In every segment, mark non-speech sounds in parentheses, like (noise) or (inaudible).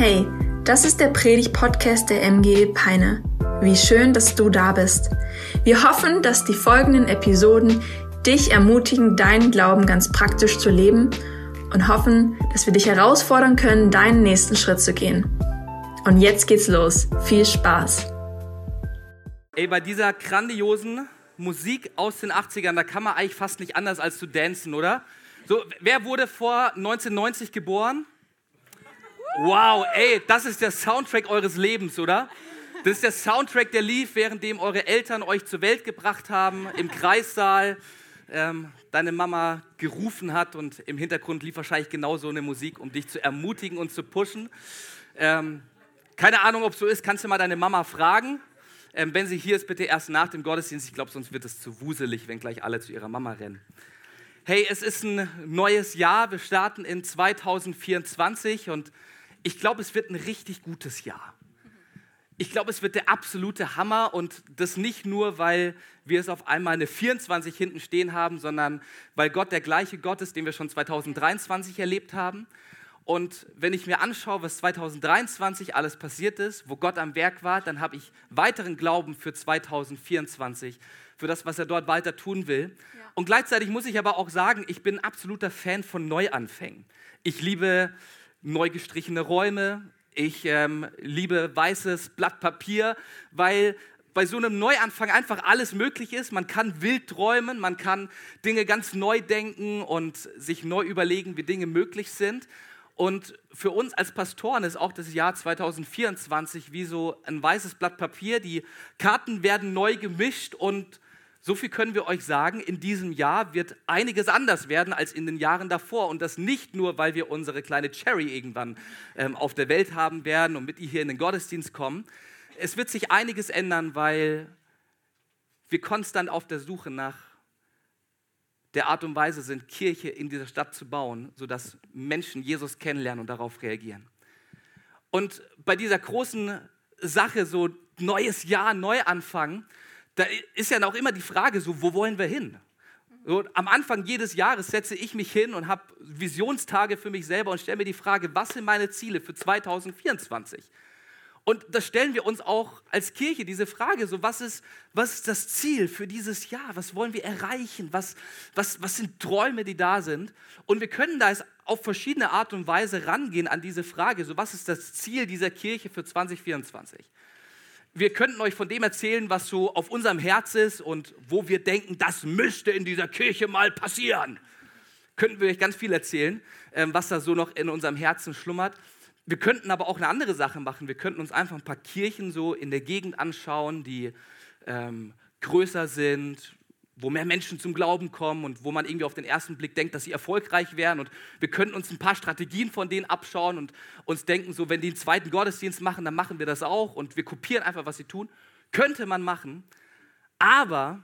Hey, das ist der Predig-Podcast der MG Peine. Wie schön, dass du da bist. Wir hoffen, dass die folgenden Episoden dich ermutigen, deinen Glauben ganz praktisch zu leben und hoffen, dass wir dich herausfordern können, deinen nächsten Schritt zu gehen. Und jetzt geht's los. Viel Spaß. Ey, bei dieser grandiosen Musik aus den 80ern, da kann man eigentlich fast nicht anders als zu dancen, oder? So, wer wurde vor 1990 geboren? Wow, ey, das ist der Soundtrack eures Lebens, oder? Das ist der Soundtrack, der lief, währenddem eure Eltern euch zur Welt gebracht haben, im Kreissaal, ähm, deine Mama gerufen hat und im Hintergrund lief wahrscheinlich genau so eine Musik, um dich zu ermutigen und zu pushen. Ähm, keine Ahnung, ob so ist, kannst du mal deine Mama fragen. Ähm, wenn sie hier ist, bitte erst nach dem Gottesdienst. Ich glaube, sonst wird es zu wuselig, wenn gleich alle zu ihrer Mama rennen. Hey, es ist ein neues Jahr. Wir starten in 2024 und ich glaube, es wird ein richtig gutes Jahr. Ich glaube, es wird der absolute Hammer und das nicht nur, weil wir es auf einmal eine 24 hinten stehen haben, sondern weil Gott der gleiche Gott ist, den wir schon 2023 erlebt haben. Und wenn ich mir anschaue, was 2023 alles passiert ist, wo Gott am Werk war, dann habe ich weiteren Glauben für 2024, für das, was er dort weiter tun will. Ja. Und gleichzeitig muss ich aber auch sagen, ich bin ein absoluter Fan von Neuanfängen. Ich liebe neu gestrichene Räume. Ich ähm, liebe weißes Blatt Papier, weil bei so einem Neuanfang einfach alles möglich ist. Man kann wild träumen, man kann Dinge ganz neu denken und sich neu überlegen, wie Dinge möglich sind. Und für uns als Pastoren ist auch das Jahr 2024 wie so ein weißes Blatt Papier. Die Karten werden neu gemischt und so viel können wir euch sagen, in diesem Jahr wird einiges anders werden als in den Jahren davor. Und das nicht nur, weil wir unsere kleine Cherry irgendwann ähm, auf der Welt haben werden und mit ihr hier in den Gottesdienst kommen. Es wird sich einiges ändern, weil wir konstant auf der Suche nach der Art und Weise sind, Kirche in dieser Stadt zu bauen, sodass Menschen Jesus kennenlernen und darauf reagieren. Und bei dieser großen Sache, so neues Jahr, Neuanfang, da ist ja auch immer die Frage, so, wo wollen wir hin? So, am Anfang jedes Jahres setze ich mich hin und habe Visionstage für mich selber und stelle mir die Frage, was sind meine Ziele für 2024? Und das stellen wir uns auch als Kirche, diese Frage, so was ist, was ist das Ziel für dieses Jahr? Was wollen wir erreichen? Was, was, was sind Träume, die da sind? Und wir können da auf verschiedene Art und Weise rangehen an diese Frage, so was ist das Ziel dieser Kirche für 2024? Wir könnten euch von dem erzählen, was so auf unserem Herz ist und wo wir denken, das müsste in dieser Kirche mal passieren. Könnten wir euch ganz viel erzählen, ähm, was da so noch in unserem Herzen schlummert. Wir könnten aber auch eine andere Sache machen. Wir könnten uns einfach ein paar Kirchen so in der Gegend anschauen, die ähm, größer sind, wo mehr Menschen zum Glauben kommen und wo man irgendwie auf den ersten Blick denkt, dass sie erfolgreich wären. Und wir könnten uns ein paar Strategien von denen abschauen und uns denken, so wenn die einen zweiten Gottesdienst machen, dann machen wir das auch und wir kopieren einfach, was sie tun. Könnte man machen. Aber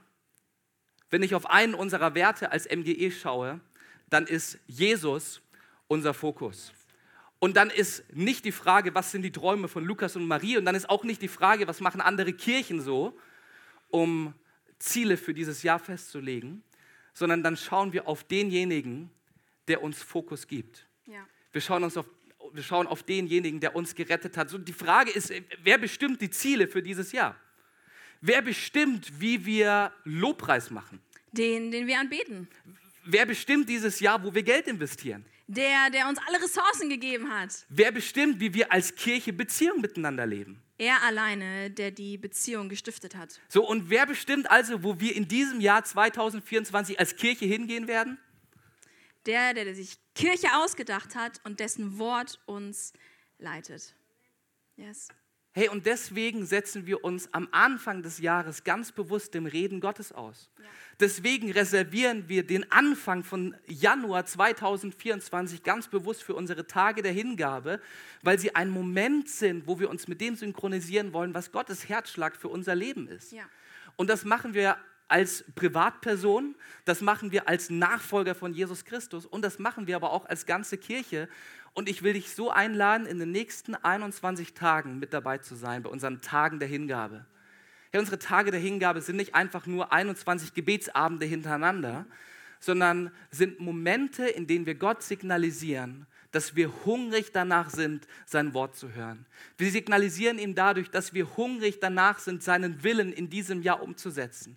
wenn ich auf einen unserer Werte als MGE schaue, dann ist Jesus unser Fokus. Und dann ist nicht die Frage, was sind die Träume von Lukas und Marie, und dann ist auch nicht die Frage, was machen andere Kirchen so, um Ziele für dieses Jahr festzulegen, sondern dann schauen wir auf denjenigen, der uns Fokus gibt. Ja. Wir, schauen uns auf, wir schauen auf denjenigen, der uns gerettet hat. So, die Frage ist, wer bestimmt die Ziele für dieses Jahr? Wer bestimmt, wie wir Lobpreis machen? Den, den wir anbeten. Wer bestimmt dieses Jahr, wo wir Geld investieren? Der, der uns alle Ressourcen gegeben hat. Wer bestimmt, wie wir als Kirche Beziehungen miteinander leben? Er alleine, der die Beziehung gestiftet hat. So, und wer bestimmt also, wo wir in diesem Jahr 2024 als Kirche hingehen werden? Der, der sich Kirche ausgedacht hat und dessen Wort uns leitet. Yes. Hey, und deswegen setzen wir uns am Anfang des Jahres ganz bewusst dem Reden Gottes aus. Ja. Deswegen reservieren wir den Anfang von Januar 2024 ganz bewusst für unsere Tage der Hingabe, weil sie ein Moment sind, wo wir uns mit dem synchronisieren wollen, was Gottes Herzschlag für unser Leben ist. Ja. Und das machen wir als Privatperson, das machen wir als Nachfolger von Jesus Christus und das machen wir aber auch als ganze Kirche. Und ich will dich so einladen, in den nächsten 21 Tagen mit dabei zu sein bei unseren Tagen der Hingabe. Ja, unsere Tage der Hingabe sind nicht einfach nur 21 Gebetsabende hintereinander, sondern sind Momente, in denen wir Gott signalisieren, dass wir hungrig danach sind, sein Wort zu hören. Wir signalisieren ihm dadurch, dass wir hungrig danach sind, seinen Willen in diesem Jahr umzusetzen.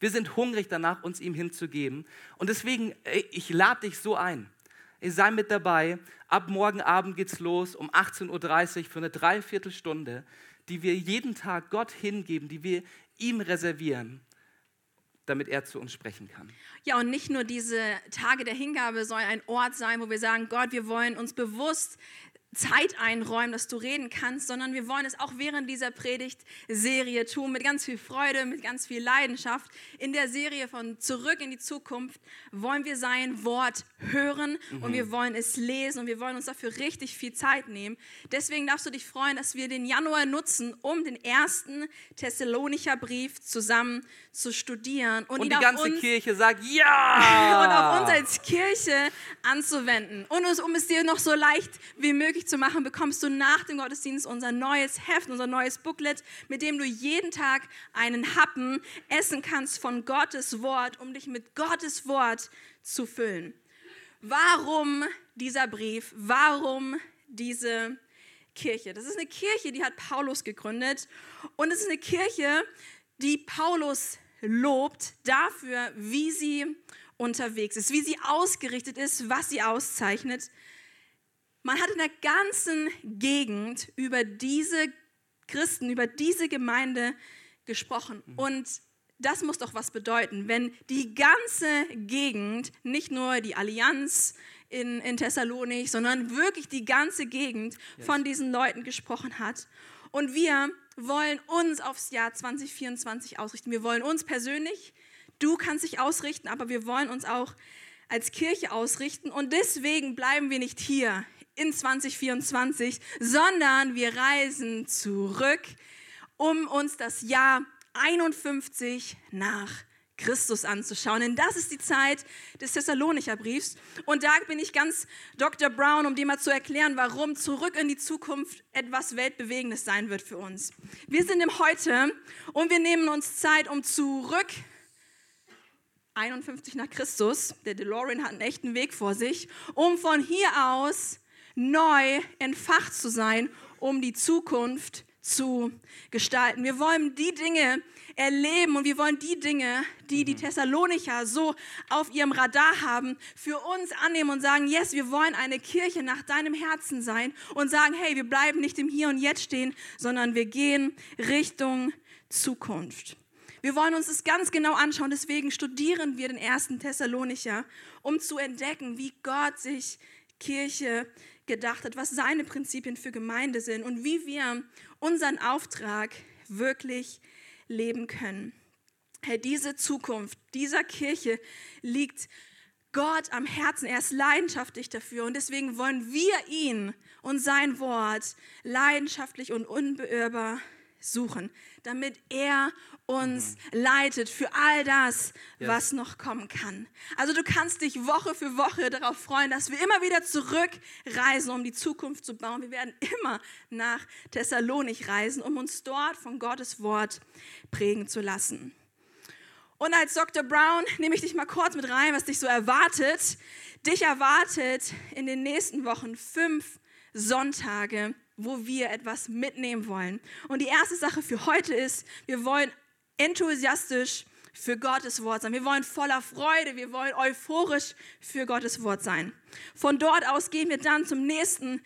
Wir sind hungrig danach, uns ihm hinzugeben. Und deswegen, ich lade dich so ein. Ich sei mit dabei. Ab morgen Abend geht's los um 18.30 Uhr für eine Dreiviertelstunde, die wir jeden Tag Gott hingeben, die wir ihm reservieren damit er zu uns sprechen kann. Ja, und nicht nur diese Tage der Hingabe soll ein Ort sein, wo wir sagen, Gott, wir wollen uns bewusst Zeit einräumen, dass du reden kannst, sondern wir wollen es auch während dieser Predigtserie tun, mit ganz viel Freude, mit ganz viel Leidenschaft. In der Serie von Zurück in die Zukunft wollen wir sein Wort hören mhm. und wir wollen es lesen und wir wollen uns dafür richtig viel Zeit nehmen. Deswegen darfst du dich freuen, dass wir den Januar nutzen, um den ersten Thessalonicher Brief zusammen zu studieren. Und, und die ganze uns, Kirche sagt (laughs) ja! und auf uns als Kirche anzuwenden. Und um es dir noch so leicht wie möglich möglich zu machen, bekommst du nach dem Gottesdienst unser neues Heft, unser neues Booklet, mit dem du jeden Tag einen Happen essen kannst von Gottes Wort, um dich mit Gottes Wort zu füllen. Warum dieser Brief? Warum diese Kirche? Das ist eine Kirche, die hat Paulus gegründet und es ist eine Kirche, die Paulus lobt dafür, wie sie unterwegs ist, wie sie ausgerichtet ist, was sie auszeichnet. Man hat in der ganzen Gegend über diese Christen, über diese Gemeinde gesprochen. Mhm. Und das muss doch was bedeuten, wenn die ganze Gegend, nicht nur die Allianz in, in Thessalonik, sondern wirklich die ganze Gegend yes. von diesen Leuten gesprochen hat. Und wir wollen uns aufs Jahr 2024 ausrichten. Wir wollen uns persönlich, du kannst dich ausrichten, aber wir wollen uns auch als Kirche ausrichten. Und deswegen bleiben wir nicht hier in 2024, sondern wir reisen zurück, um uns das Jahr 51 nach Christus anzuschauen. Denn das ist die Zeit des Thessalonicher Briefs. Und da bin ich ganz Dr. Brown, um dir mal zu erklären, warum zurück in die Zukunft etwas Weltbewegendes sein wird für uns. Wir sind im Heute und wir nehmen uns Zeit, um zurück 51 nach Christus, der DeLorean hat einen echten Weg vor sich, um von hier aus neu entfacht zu sein, um die Zukunft zu gestalten. Wir wollen die Dinge erleben und wir wollen die Dinge, die die mhm. Thessalonicher so auf ihrem Radar haben, für uns annehmen und sagen, yes, wir wollen eine Kirche nach deinem Herzen sein und sagen, hey, wir bleiben nicht im Hier und Jetzt stehen, sondern wir gehen Richtung Zukunft. Wir wollen uns das ganz genau anschauen, deswegen studieren wir den ersten Thessalonicher, um zu entdecken, wie Gott sich Kirche gedacht hat, was seine Prinzipien für Gemeinde sind und wie wir unseren Auftrag wirklich leben können. Herr, diese Zukunft dieser Kirche liegt Gott am Herzen. Er ist leidenschaftlich dafür und deswegen wollen wir ihn und sein Wort leidenschaftlich und unbeirrbar suchen, damit er uns mhm. leitet für all das, yes. was noch kommen kann. Also du kannst dich Woche für Woche darauf freuen, dass wir immer wieder zurückreisen, um die Zukunft zu bauen. Wir werden immer nach Thessalonik reisen, um uns dort von Gottes Wort prägen zu lassen. Und als Dr. Brown nehme ich dich mal kurz mit rein, was dich so erwartet. Dich erwartet in den nächsten Wochen fünf Sonntage, wo wir etwas mitnehmen wollen. Und die erste Sache für heute ist, wir wollen enthusiastisch für Gottes Wort sein. Wir wollen voller Freude, wir wollen euphorisch für Gottes Wort sein. Von dort aus gehen wir dann zum nächsten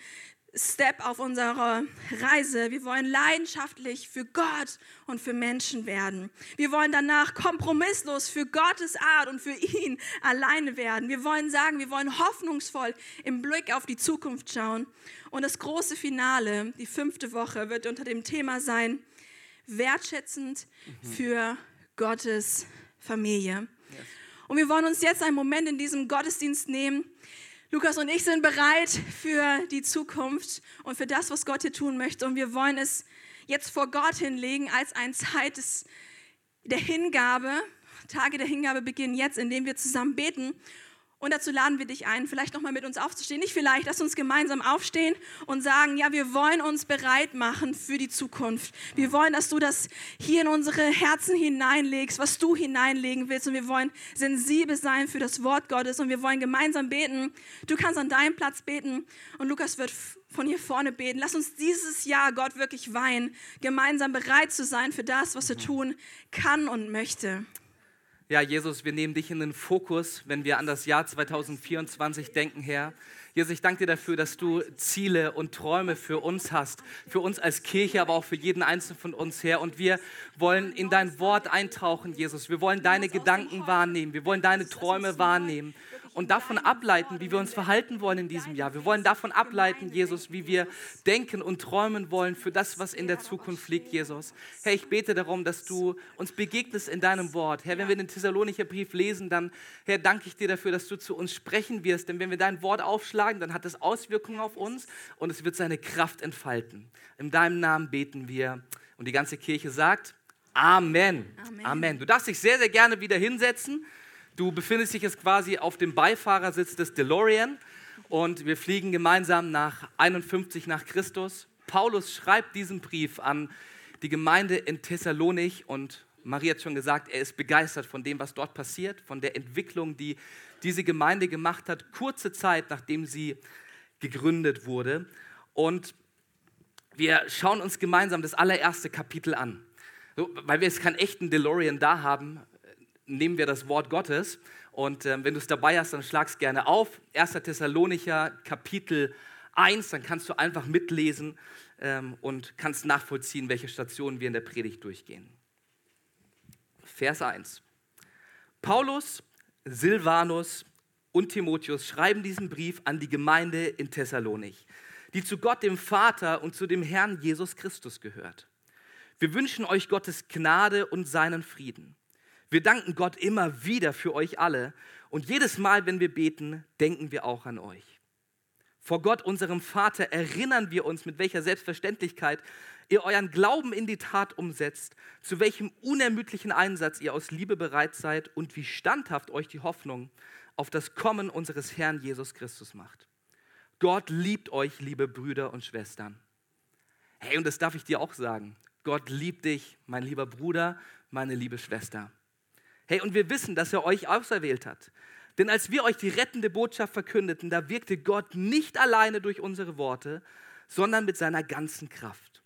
Step auf unserer Reise. Wir wollen leidenschaftlich für Gott und für Menschen werden. Wir wollen danach kompromisslos für Gottes Art und für ihn alleine werden. Wir wollen sagen, wir wollen hoffnungsvoll im Blick auf die Zukunft schauen. Und das große Finale, die fünfte Woche, wird unter dem Thema sein, wertschätzend mhm. für Gottes Familie. Und wir wollen uns jetzt einen Moment in diesem Gottesdienst nehmen. Lukas und ich sind bereit für die Zukunft und für das, was Gott hier tun möchte. Und wir wollen es jetzt vor Gott hinlegen als eine Zeit des, der Hingabe. Tage der Hingabe beginnen jetzt, indem wir zusammen beten. Und dazu laden wir dich ein, vielleicht nochmal mit uns aufzustehen. Nicht vielleicht, lass uns gemeinsam aufstehen und sagen, ja, wir wollen uns bereit machen für die Zukunft. Wir wollen, dass du das hier in unsere Herzen hineinlegst, was du hineinlegen willst. Und wir wollen sensibel sein für das Wort Gottes. Und wir wollen gemeinsam beten. Du kannst an deinem Platz beten und Lukas wird von hier vorne beten. Lass uns dieses Jahr Gott wirklich weihen, gemeinsam bereit zu sein für das, was er tun kann und möchte. Ja, Jesus, wir nehmen dich in den Fokus, wenn wir an das Jahr 2024 denken, Herr. Jesus, ich danke dir dafür, dass du Ziele und Träume für uns hast, für uns als Kirche, aber auch für jeden Einzelnen von uns, Herr. Und wir wollen in dein Wort eintauchen, Jesus. Wir wollen deine Gedanken wahrnehmen. Wir wollen deine Träume wahrnehmen und davon ableiten, wie wir uns verhalten wollen in diesem Jahr. Wir wollen davon ableiten, Jesus, wie wir denken und träumen wollen für das, was in der Zukunft liegt, Jesus. Herr, ich bete darum, dass du uns begegnest in deinem Wort. Herr, wenn wir den Thessalonicher Brief lesen, dann, Herr, danke ich dir dafür, dass du zu uns sprechen wirst. Denn wenn wir dein Wort aufschlagen, dann hat es Auswirkungen auf uns und es wird seine Kraft entfalten. In deinem Namen beten wir. Und die ganze Kirche sagt, Amen. Amen. Amen. Du darfst dich sehr, sehr gerne wieder hinsetzen. Du befindest dich jetzt quasi auf dem Beifahrersitz des DeLorean und wir fliegen gemeinsam nach 51 nach Christus. Paulus schreibt diesen Brief an die Gemeinde in Thessalonich und Maria hat schon gesagt, er ist begeistert von dem, was dort passiert, von der Entwicklung, die diese Gemeinde gemacht hat, kurze Zeit nachdem sie gegründet wurde. Und wir schauen uns gemeinsam das allererste Kapitel an. So, weil wir jetzt keinen echten DeLorean da haben, nehmen wir das Wort Gottes. Und ähm, wenn du es dabei hast, dann schlag es gerne auf. 1. Thessalonicher Kapitel 1, dann kannst du einfach mitlesen ähm, und kannst nachvollziehen, welche Stationen wir in der Predigt durchgehen. Vers 1. Paulus, Silvanus und Timotheus schreiben diesen Brief an die Gemeinde in Thessalonich, die zu Gott, dem Vater und zu dem Herrn Jesus Christus gehört. Wir wünschen euch Gottes Gnade und seinen Frieden. Wir danken Gott immer wieder für euch alle und jedes Mal, wenn wir beten, denken wir auch an euch. Vor Gott, unserem Vater, erinnern wir uns, mit welcher Selbstverständlichkeit ihr euren Glauben in die Tat umsetzt, zu welchem unermüdlichen Einsatz ihr aus Liebe bereit seid und wie standhaft euch die Hoffnung auf das Kommen unseres Herrn Jesus Christus macht. Gott liebt euch, liebe Brüder und Schwestern. Hey, und das darf ich dir auch sagen. Gott liebt dich, mein lieber Bruder, meine liebe Schwester. Hey, und wir wissen, dass er euch auserwählt hat. Denn als wir euch die rettende Botschaft verkündeten, da wirkte Gott nicht alleine durch unsere Worte, sondern mit seiner ganzen Kraft.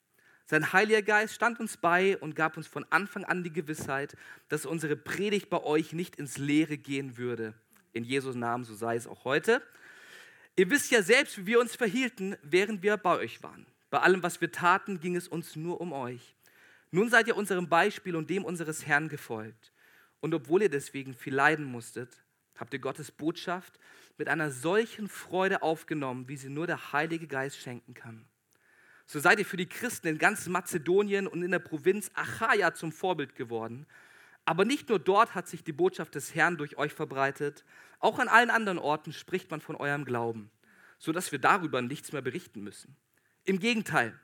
Sein Heiliger Geist stand uns bei und gab uns von Anfang an die Gewissheit, dass unsere Predigt bei euch nicht ins Leere gehen würde. In Jesus Namen, so sei es auch heute. Ihr wisst ja selbst, wie wir uns verhielten, während wir bei euch waren. Bei allem, was wir taten, ging es uns nur um euch. Nun seid ihr unserem Beispiel und dem unseres Herrn gefolgt. Und obwohl ihr deswegen viel leiden musstet, habt ihr Gottes Botschaft mit einer solchen Freude aufgenommen, wie sie nur der Heilige Geist schenken kann. So seid ihr für die Christen in ganz Mazedonien und in der Provinz Achaia zum Vorbild geworden. Aber nicht nur dort hat sich die Botschaft des Herrn durch euch verbreitet, auch an allen anderen Orten spricht man von eurem Glauben, sodass wir darüber nichts mehr berichten müssen. Im Gegenteil,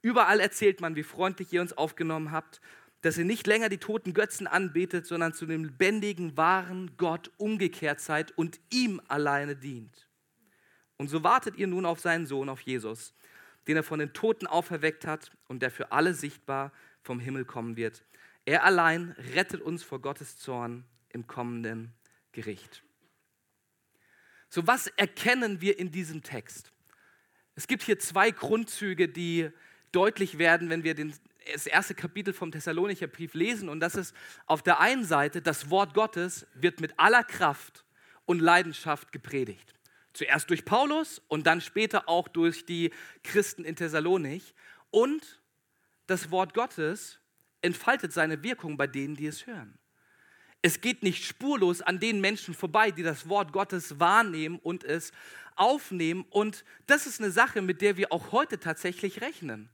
überall erzählt man, wie freundlich ihr uns aufgenommen habt dass ihr nicht länger die toten Götzen anbetet, sondern zu dem lebendigen, wahren Gott umgekehrt seid und ihm alleine dient. Und so wartet ihr nun auf seinen Sohn, auf Jesus, den er von den Toten auferweckt hat und der für alle sichtbar vom Himmel kommen wird. Er allein rettet uns vor Gottes Zorn im kommenden Gericht. So, was erkennen wir in diesem Text? Es gibt hier zwei Grundzüge, die deutlich werden, wenn wir den das erste Kapitel vom Thessalonicher Brief lesen und das ist auf der einen Seite, das Wort Gottes wird mit aller Kraft und Leidenschaft gepredigt. Zuerst durch Paulus und dann später auch durch die Christen in Thessalonich. Und das Wort Gottes entfaltet seine Wirkung bei denen, die es hören. Es geht nicht spurlos an den Menschen vorbei, die das Wort Gottes wahrnehmen und es aufnehmen. Und das ist eine Sache, mit der wir auch heute tatsächlich rechnen.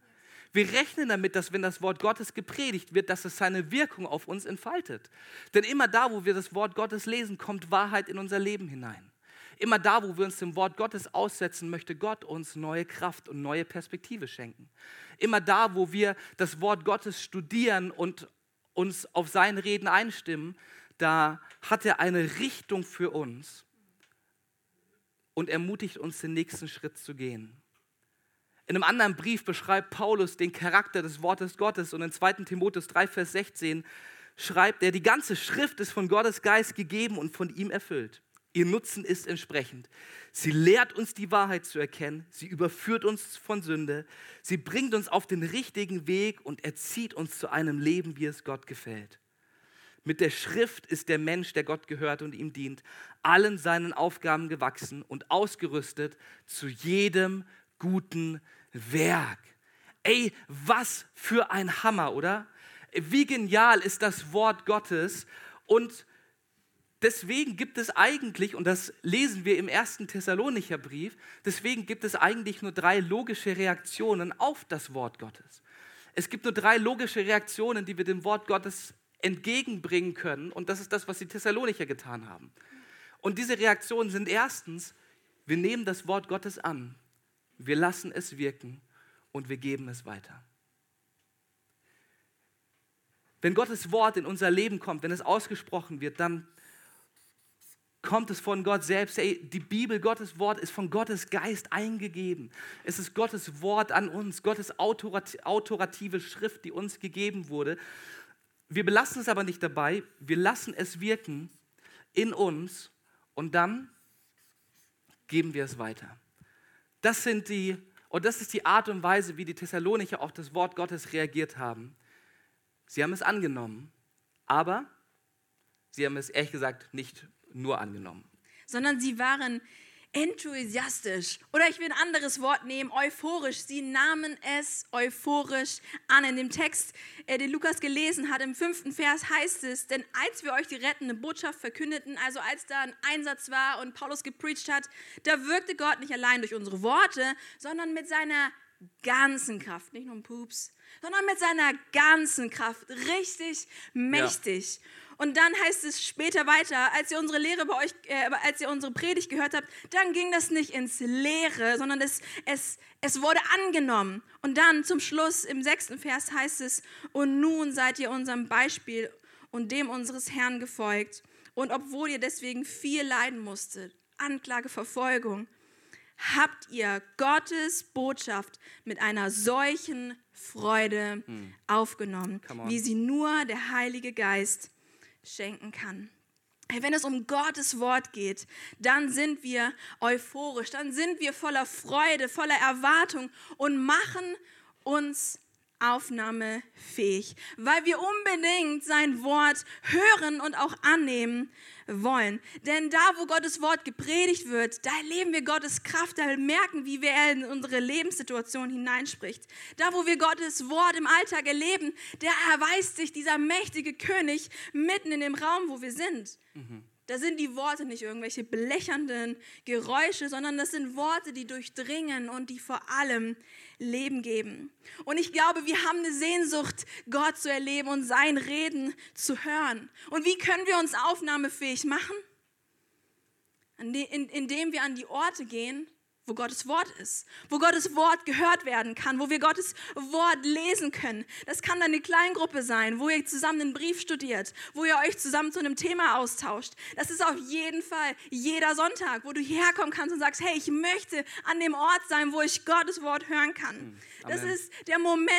Wir rechnen damit, dass wenn das Wort Gottes gepredigt wird, dass es seine Wirkung auf uns entfaltet. Denn immer da, wo wir das Wort Gottes lesen, kommt Wahrheit in unser Leben hinein. Immer da, wo wir uns dem Wort Gottes aussetzen, möchte Gott uns neue Kraft und neue Perspektive schenken. Immer da, wo wir das Wort Gottes studieren und uns auf sein Reden einstimmen, da hat er eine Richtung für uns und ermutigt uns, den nächsten Schritt zu gehen. In einem anderen Brief beschreibt Paulus den Charakter des Wortes Gottes und in 2. Timotheus 3, Vers 16 schreibt er, die ganze Schrift ist von Gottes Geist gegeben und von ihm erfüllt. Ihr Nutzen ist entsprechend. Sie lehrt uns die Wahrheit zu erkennen, sie überführt uns von Sünde, sie bringt uns auf den richtigen Weg und erzieht uns zu einem Leben, wie es Gott gefällt. Mit der Schrift ist der Mensch, der Gott gehört und ihm dient, allen seinen Aufgaben gewachsen und ausgerüstet zu jedem guten Werk. Ey, was für ein Hammer, oder? Wie genial ist das Wort Gottes und deswegen gibt es eigentlich, und das lesen wir im ersten Thessalonicher Brief, deswegen gibt es eigentlich nur drei logische Reaktionen auf das Wort Gottes. Es gibt nur drei logische Reaktionen, die wir dem Wort Gottes entgegenbringen können. Und das ist das, was die Thessalonicher getan haben. Und diese Reaktionen sind erstens, wir nehmen das Wort Gottes an, wir lassen es wirken und wir geben es weiter. Wenn Gottes Wort in unser Leben kommt, wenn es ausgesprochen wird, dann kommt es von Gott selbst. Ey, die Bibel, Gottes Wort, ist von Gottes Geist eingegeben. Es ist Gottes Wort an uns, Gottes autorative Schrift, die uns gegeben wurde. Wir belassen es aber nicht dabei, wir lassen es wirken in uns und dann geben wir es weiter. Das sind die, und das ist die Art und Weise, wie die Thessalonicher auf das Wort Gottes reagiert haben. Sie haben es angenommen, aber sie haben es ehrlich gesagt nicht nur angenommen. Sondern sie waren enthusiastisch oder ich will ein anderes Wort nehmen, euphorisch. Sie nahmen es euphorisch an. In dem Text, äh, den Lukas gelesen hat, im fünften Vers heißt es, denn als wir euch die rettende Botschaft verkündeten, also als da ein Einsatz war und Paulus gepreacht hat, da wirkte Gott nicht allein durch unsere Worte, sondern mit seiner ganzen Kraft, nicht nur ein Pups, sondern mit seiner ganzen Kraft, richtig mächtig. Ja. Und dann heißt es später weiter, als ihr unsere Lehre bei euch, äh, als ihr unsere Predigt gehört habt, dann ging das nicht ins Leere, sondern es, es, es wurde angenommen. Und dann zum Schluss im sechsten Vers heißt es, und nun seid ihr unserem Beispiel und dem unseres Herrn gefolgt. Und obwohl ihr deswegen viel leiden musstet, Anklage, Verfolgung, habt ihr Gottes Botschaft mit einer solchen Freude hm. aufgenommen, wie sie nur der Heilige Geist schenken kann. Wenn es um Gottes Wort geht, dann sind wir euphorisch, dann sind wir voller Freude, voller Erwartung und machen uns aufnahmefähig, weil wir unbedingt sein Wort hören und auch annehmen wollen. Denn da, wo Gottes Wort gepredigt wird, da erleben wir Gottes Kraft, da merken, wie er in unsere Lebenssituation hineinspricht. Da, wo wir Gottes Wort im Alltag erleben, da erweist sich dieser mächtige König mitten in dem Raum, wo wir sind. Mhm. Da sind die Worte nicht irgendwelche belächernden Geräusche, sondern das sind Worte, die durchdringen und die vor allem Leben geben. Und ich glaube, wir haben eine Sehnsucht, Gott zu erleben und sein Reden zu hören. Und wie können wir uns aufnahmefähig machen? Indem wir an die Orte gehen, wo Gottes Wort ist, wo Gottes Wort gehört werden kann, wo wir Gottes Wort lesen können. Das kann eine Kleingruppe sein, wo ihr zusammen einen Brief studiert, wo ihr euch zusammen zu einem Thema austauscht. Das ist auf jeden Fall jeder Sonntag, wo du hierher kommen kannst und sagst, hey, ich möchte an dem Ort sein, wo ich Gottes Wort hören kann. Hm, das ist der Moment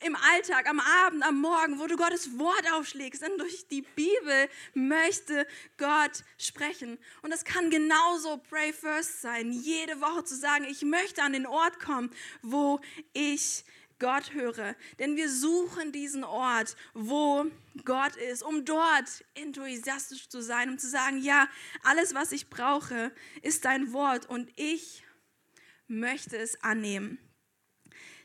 im Alltag, am Abend, am Morgen, wo du Gottes Wort aufschlägst, denn durch die Bibel möchte Gott sprechen. Und das kann genauso Pray First sein, jede Woche zu sagen, ich möchte an den Ort kommen, wo ich Gott höre. Denn wir suchen diesen Ort, wo Gott ist, um dort enthusiastisch zu sein, um zu sagen, ja, alles, was ich brauche, ist dein Wort und ich möchte es annehmen.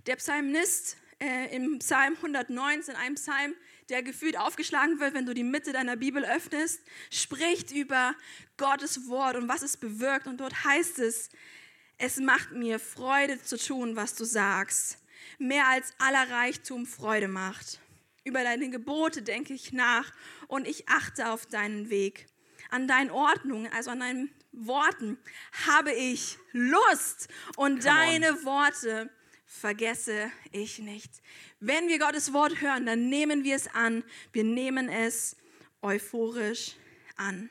Der Psalmist äh, im Psalm 119, einem Psalm, der gefühlt aufgeschlagen wird, wenn du die Mitte deiner Bibel öffnest, spricht über Gottes Wort und was es bewirkt. Und dort heißt es, es macht mir Freude zu tun, was du sagst, mehr als aller Reichtum Freude macht. Über deine Gebote denke ich nach und ich achte auf deinen Weg. An deinen Ordnungen, also an deinen Worten, habe ich Lust und deine Worte vergesse ich nicht. Wenn wir Gottes Wort hören, dann nehmen wir es an. Wir nehmen es euphorisch an.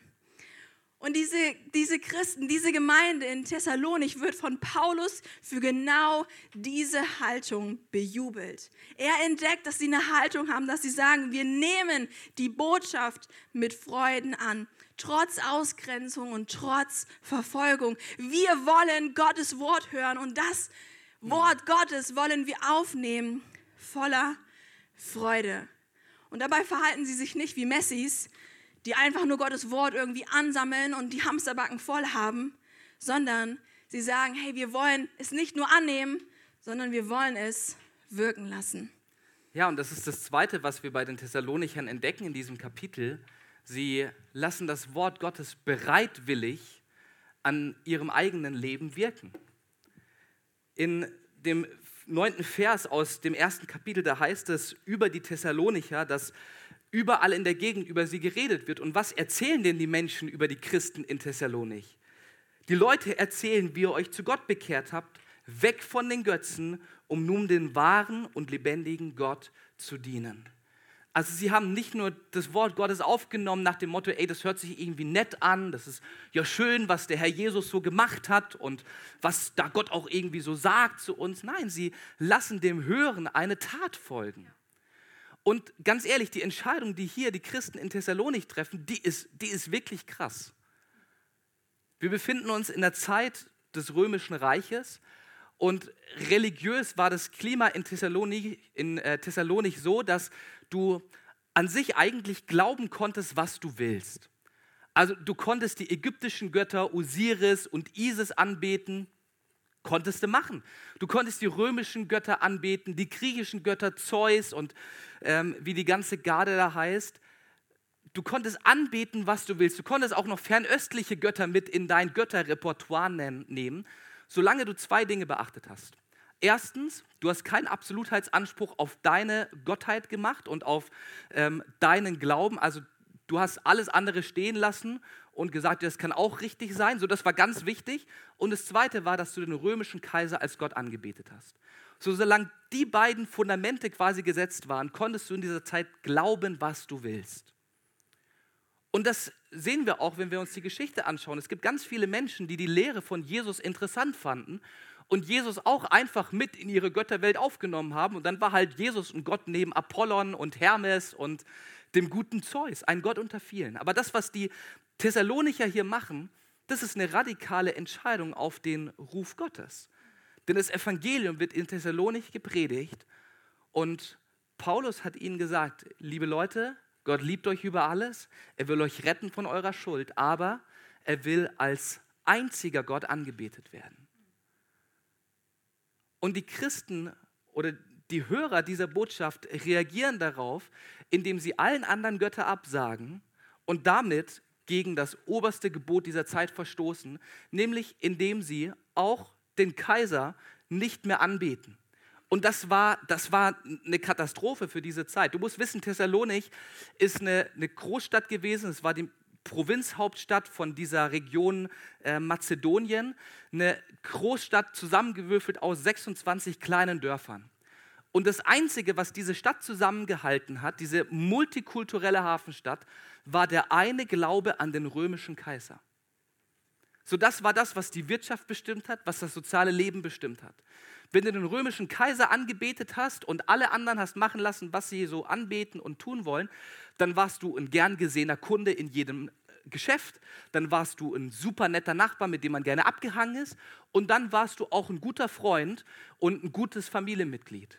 Und diese, diese Christen, diese Gemeinde in Thessalonich wird von Paulus für genau diese Haltung bejubelt. Er entdeckt, dass sie eine Haltung haben, dass sie sagen, wir nehmen die Botschaft mit Freuden an, trotz Ausgrenzung und trotz Verfolgung. Wir wollen Gottes Wort hören und das Wort Gottes wollen wir aufnehmen voller Freude. Und dabei verhalten sie sich nicht wie Messis, die einfach nur Gottes Wort irgendwie ansammeln und die Hamsterbacken voll haben, sondern sie sagen, hey, wir wollen es nicht nur annehmen, sondern wir wollen es wirken lassen. Ja, und das ist das Zweite, was wir bei den Thessalonichern entdecken in diesem Kapitel. Sie lassen das Wort Gottes bereitwillig an ihrem eigenen Leben wirken. In dem neunten Vers aus dem ersten Kapitel, da heißt es über die Thessalonicher, dass überall in der Gegend über sie geredet wird. Und was erzählen denn die Menschen über die Christen in Thessalonich? Die Leute erzählen, wie ihr euch zu Gott bekehrt habt, weg von den Götzen, um nun den wahren und lebendigen Gott zu dienen. Also sie haben nicht nur das Wort Gottes aufgenommen nach dem Motto, ey, das hört sich irgendwie nett an, das ist ja schön, was der Herr Jesus so gemacht hat und was da Gott auch irgendwie so sagt zu uns. Nein, sie lassen dem Hören eine Tat folgen. Und ganz ehrlich, die Entscheidung, die hier die Christen in Thessalonik treffen, die ist, die ist wirklich krass. Wir befinden uns in der Zeit des römischen Reiches und religiös war das Klima in Thessalonik, in, äh, Thessalonik so, dass du an sich eigentlich glauben konntest, was du willst. Also du konntest die ägyptischen Götter Osiris und Isis anbeten, konntest du machen. Du konntest die römischen Götter anbeten, die griechischen Götter Zeus und ähm, wie die ganze Garde da heißt. Du konntest anbeten, was du willst. Du konntest auch noch fernöstliche Götter mit in dein Götterrepertoire nehmen, solange du zwei Dinge beachtet hast. Erstens, du hast keinen Absolutheitsanspruch auf deine Gottheit gemacht und auf ähm, deinen Glauben. Also du hast alles andere stehen lassen und gesagt, das kann auch richtig sein. So, das war ganz wichtig. Und das Zweite war, dass du den römischen Kaiser als Gott angebetet hast. So, solange die beiden Fundamente quasi gesetzt waren, konntest du in dieser Zeit glauben, was du willst. Und das sehen wir auch, wenn wir uns die Geschichte anschauen. Es gibt ganz viele Menschen, die die Lehre von Jesus interessant fanden und Jesus auch einfach mit in ihre Götterwelt aufgenommen haben. Und dann war halt Jesus und Gott neben Apollon und Hermes und dem guten Zeus, ein Gott unter vielen. Aber das, was die Thessalonicher hier machen, das ist eine radikale Entscheidung auf den Ruf Gottes. Denn das Evangelium wird in Thessalonich gepredigt und Paulus hat ihnen gesagt, liebe Leute, Gott liebt euch über alles, er will euch retten von eurer Schuld, aber er will als einziger Gott angebetet werden. Und die Christen oder die Hörer dieser Botschaft reagieren darauf, indem sie allen anderen Götter absagen und damit gegen das oberste Gebot dieser Zeit verstoßen, nämlich indem sie auch den Kaiser nicht mehr anbeten. Und das war, das war eine Katastrophe für diese Zeit. Du musst wissen, Thessalonik ist eine, eine Großstadt gewesen. Es war die Provinzhauptstadt von dieser Region äh, Mazedonien. Eine Großstadt zusammengewürfelt aus 26 kleinen Dörfern. Und das Einzige, was diese Stadt zusammengehalten hat, diese multikulturelle Hafenstadt, war der eine Glaube an den römischen Kaiser. So das war das, was die Wirtschaft bestimmt hat, was das soziale Leben bestimmt hat. Wenn du den römischen Kaiser angebetet hast und alle anderen hast machen lassen, was sie so anbeten und tun wollen, dann warst du ein gern gesehener Kunde in jedem äh, Geschäft, dann warst du ein super netter Nachbar, mit dem man gerne abgehangen ist und dann warst du auch ein guter Freund und ein gutes Familienmitglied.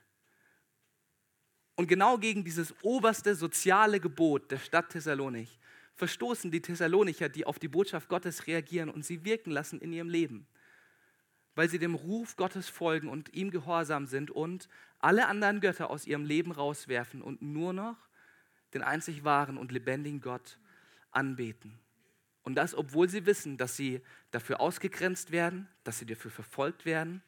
Und genau gegen dieses oberste soziale Gebot der Stadt Thessalonik verstoßen die Thessalonicher, die auf die Botschaft Gottes reagieren und sie wirken lassen in ihrem Leben, weil sie dem Ruf Gottes folgen und ihm gehorsam sind und alle anderen Götter aus ihrem Leben rauswerfen und nur noch den einzig wahren und lebendigen Gott anbeten. Und das, obwohl sie wissen, dass sie dafür ausgegrenzt werden, dass sie dafür verfolgt werden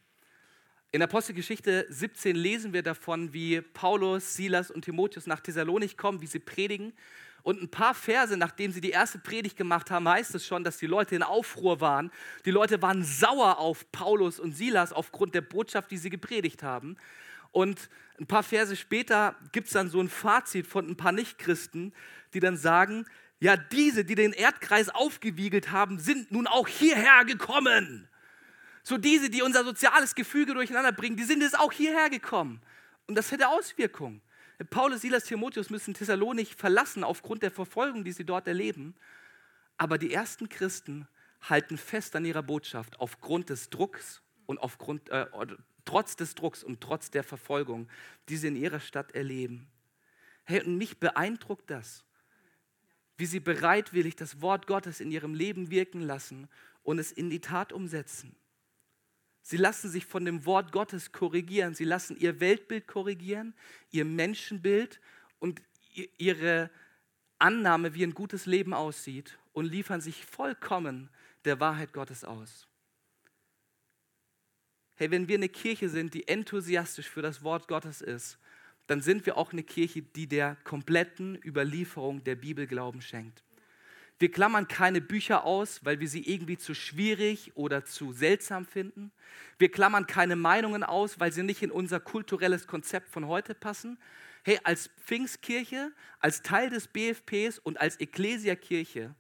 in Apostelgeschichte 17 lesen wir davon, wie Paulus, Silas und Timotheus nach Thessalonik kommen, wie sie predigen. Und ein paar Verse, nachdem sie die erste Predigt gemacht haben, heißt es schon, dass die Leute in Aufruhr waren. Die Leute waren sauer auf Paulus und Silas aufgrund der Botschaft, die sie gepredigt haben. Und ein paar Verse später gibt es dann so ein Fazit von ein paar Nichtchristen, die dann sagen, Ja, diese, die den Erdkreis aufgewiegelt haben, sind nun auch hierher gekommen. So diese, die unser soziales Gefüge durcheinander bringen, die sind jetzt auch hierher gekommen. Und das hätte Auswirkungen. Paulus, Silas, Timotheus müssen Thessalonich verlassen aufgrund der Verfolgung, die sie dort erleben. Aber die ersten Christen halten fest an ihrer Botschaft aufgrund des Drucks und aufgrund, äh, trotz des Drucks und trotz der Verfolgung, die sie in ihrer Stadt erleben. Hey, und mich beeindruckt das, wie sie bereitwillig das Wort Gottes in ihrem Leben wirken lassen und es in die Tat umsetzen. Sie lassen sich von dem Wort Gottes korrigieren. Sie lassen ihr Weltbild korrigieren, ihr Menschenbild und ihre Annahme, wie ein gutes Leben aussieht und liefern sich vollkommen der Wahrheit Gottes aus. Hey, wenn wir eine Kirche sind, die enthusiastisch für das Wort Gottes ist, dann sind wir auch eine Kirche, die der kompletten Überlieferung der Bibel Glauben schenkt. Wir klammern keine Bücher aus, weil wir sie irgendwie zu schwierig oder zu seltsam finden. Wir klammern keine Meinungen aus, weil sie nicht in unser kulturelles Konzept von heute passen. Hey, als Pfingstkirche, als Teil des BFPs und als Ekklesiakirche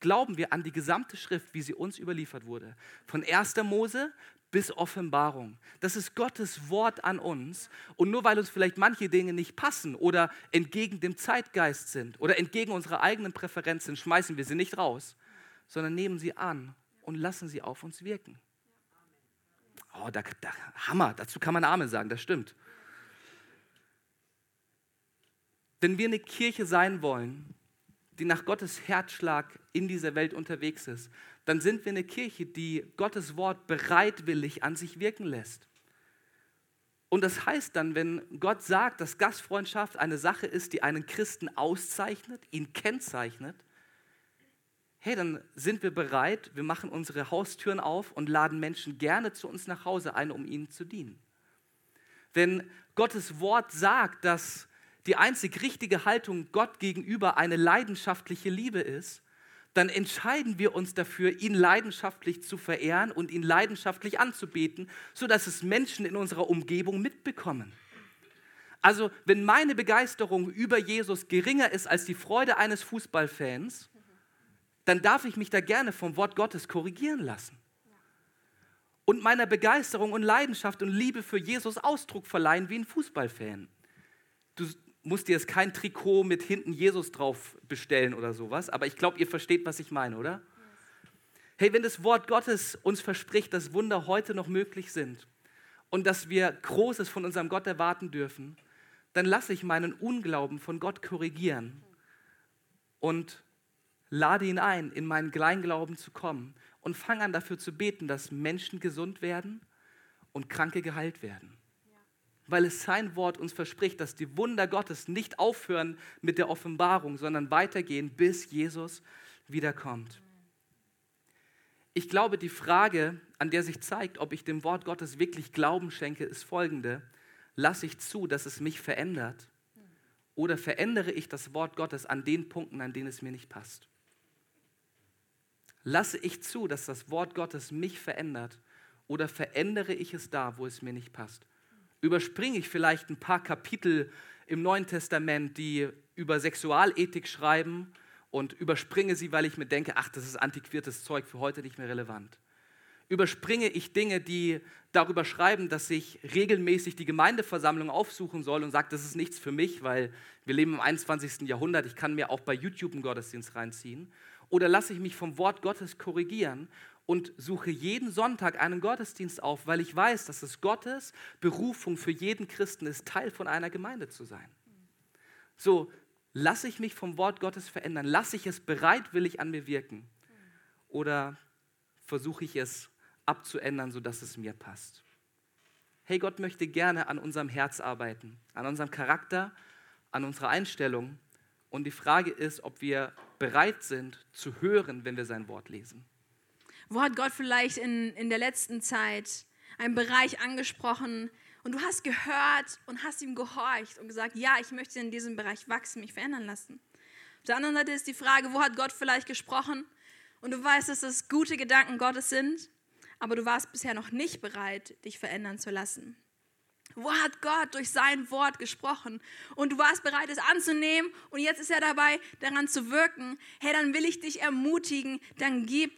glauben wir an die gesamte Schrift, wie sie uns überliefert wurde. Von 1. Mose bis Offenbarung. Das ist Gottes Wort an uns. Und nur weil uns vielleicht manche Dinge nicht passen oder entgegen dem Zeitgeist sind oder entgegen unserer eigenen Präferenzen, schmeißen wir sie nicht raus, sondern nehmen sie an und lassen sie auf uns wirken. Oh, da, da, Hammer, dazu kann man Amen sagen, das stimmt. Wenn wir eine Kirche sein wollen, die nach Gottes Herzschlag in dieser Welt unterwegs ist, dann sind wir eine Kirche, die Gottes Wort bereitwillig an sich wirken lässt. Und das heißt dann, wenn Gott sagt, dass Gastfreundschaft eine Sache ist, die einen Christen auszeichnet, ihn kennzeichnet, hey, dann sind wir bereit, wir machen unsere Haustüren auf und laden Menschen gerne zu uns nach Hause ein, um ihnen zu dienen. Wenn Gottes Wort sagt, dass die einzig richtige Haltung Gott gegenüber eine leidenschaftliche Liebe ist, dann entscheiden wir uns dafür, ihn leidenschaftlich zu verehren und ihn leidenschaftlich anzubeten, sodass es Menschen in unserer Umgebung mitbekommen. Also, wenn meine Begeisterung über Jesus geringer ist als die Freude eines Fußballfans, dann darf ich mich da gerne vom Wort Gottes korrigieren lassen. Und meiner Begeisterung und Leidenschaft und Liebe für Jesus Ausdruck verleihen wie ein Fußballfan. Du, musst dir jetzt kein Trikot mit hinten Jesus drauf bestellen oder sowas, aber ich glaube, ihr versteht, was ich meine, oder? Hey, wenn das Wort Gottes uns verspricht, dass Wunder heute noch möglich sind und dass wir Großes von unserem Gott erwarten dürfen, dann lasse ich meinen Unglauben von Gott korrigieren und lade ihn ein, in meinen Kleinglauben zu kommen und fange an dafür zu beten, dass Menschen gesund werden und Kranke geheilt werden weil es sein Wort uns verspricht, dass die Wunder Gottes nicht aufhören mit der Offenbarung, sondern weitergehen, bis Jesus wiederkommt. Ich glaube, die Frage, an der sich zeigt, ob ich dem Wort Gottes wirklich Glauben schenke, ist folgende. Lasse ich zu, dass es mich verändert? Oder verändere ich das Wort Gottes an den Punkten, an denen es mir nicht passt? Lasse ich zu, dass das Wort Gottes mich verändert? Oder verändere ich es da, wo es mir nicht passt? Überspringe ich vielleicht ein paar Kapitel im Neuen Testament, die über Sexualethik schreiben und überspringe sie, weil ich mir denke, ach, das ist antiquiertes Zeug für heute nicht mehr relevant. Überspringe ich Dinge, die darüber schreiben, dass ich regelmäßig die Gemeindeversammlung aufsuchen soll und sage, das ist nichts für mich, weil wir leben im 21. Jahrhundert, ich kann mir auch bei YouTube einen Gottesdienst reinziehen. Oder lasse ich mich vom Wort Gottes korrigieren und suche jeden Sonntag einen Gottesdienst auf, weil ich weiß, dass es Gottes Berufung für jeden Christen ist, Teil von einer Gemeinde zu sein. So, lasse ich mich vom Wort Gottes verändern, lasse ich es bereitwillig an mir wirken oder versuche ich es abzuändern, sodass es mir passt. Hey, Gott möchte gerne an unserem Herz arbeiten, an unserem Charakter, an unserer Einstellung. Und die Frage ist, ob wir bereit sind zu hören, wenn wir sein Wort lesen. Wo hat Gott vielleicht in, in der letzten Zeit einen Bereich angesprochen und du hast gehört und hast ihm gehorcht und gesagt, ja, ich möchte in diesem Bereich wachsen, mich verändern lassen. Auf der anderen Seite ist die Frage, wo hat Gott vielleicht gesprochen und du weißt, dass das gute Gedanken Gottes sind, aber du warst bisher noch nicht bereit, dich verändern zu lassen. Wo hat Gott durch sein Wort gesprochen? Und du warst bereit, es anzunehmen und jetzt ist er dabei, daran zu wirken. Hey, dann will ich dich ermutigen, dann gib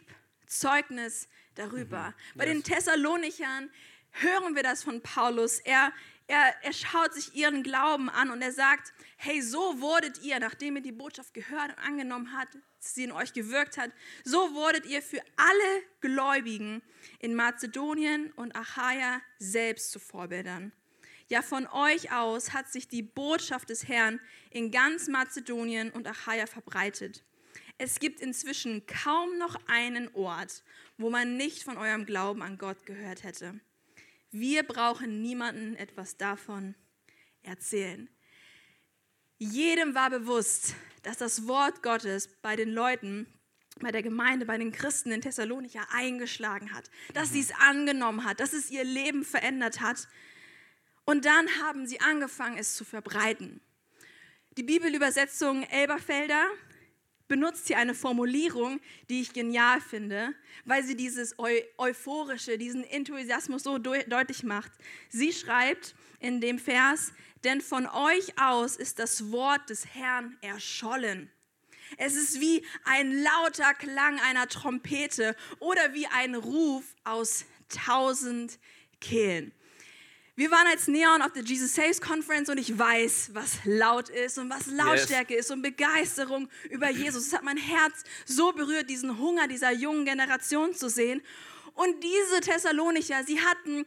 Zeugnis darüber. Mhm. Bei den Thessalonichern hören wir das von Paulus. Er, er, er schaut sich ihren Glauben an und er sagt, hey, so wurdet ihr, nachdem ihr die Botschaft gehört und angenommen habt, sie in euch gewirkt hat, so wurdet ihr für alle Gläubigen in Mazedonien und Achaia selbst zu Vorbildern. Ja, von euch aus hat sich die Botschaft des Herrn in ganz Mazedonien und Achaia verbreitet. Es gibt inzwischen kaum noch einen Ort, wo man nicht von eurem Glauben an Gott gehört hätte. Wir brauchen niemanden etwas davon erzählen. Jedem war bewusst, dass das Wort Gottes bei den Leuten, bei der Gemeinde, bei den Christen in Thessalonicher eingeschlagen hat, dass sie es angenommen hat, dass es ihr Leben verändert hat. Und dann haben sie angefangen, es zu verbreiten. Die Bibelübersetzung Elberfelder benutzt hier eine Formulierung, die ich genial finde, weil sie dieses Eu euphorische, diesen Enthusiasmus so deutlich macht. Sie schreibt in dem Vers, denn von euch aus ist das Wort des Herrn erschollen. Es ist wie ein lauter Klang einer Trompete oder wie ein Ruf aus tausend Kehlen. Wir waren als Neon auf der Jesus Saves Conference und ich weiß, was laut ist und was Lautstärke yes. ist und Begeisterung über Jesus. Es hat mein Herz so berührt, diesen Hunger dieser jungen Generation zu sehen. Und diese Thessalonicher, sie hatten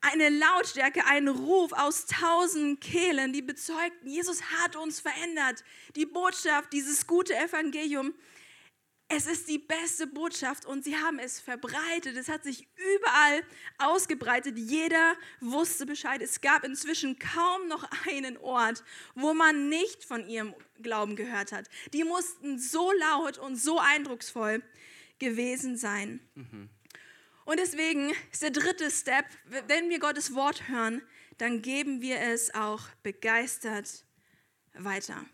eine Lautstärke, einen Ruf aus tausend Kehlen, die bezeugten, Jesus hat uns verändert. Die Botschaft, dieses gute Evangelium, es ist die beste Botschaft und sie haben es verbreitet. Es hat sich überall ausgebreitet. Jeder wusste Bescheid. Es gab inzwischen kaum noch einen Ort, wo man nicht von ihrem Glauben gehört hat. Die mussten so laut und so eindrucksvoll gewesen sein. Mhm. Und deswegen ist der dritte Step, wenn wir Gottes Wort hören, dann geben wir es auch begeistert weiter.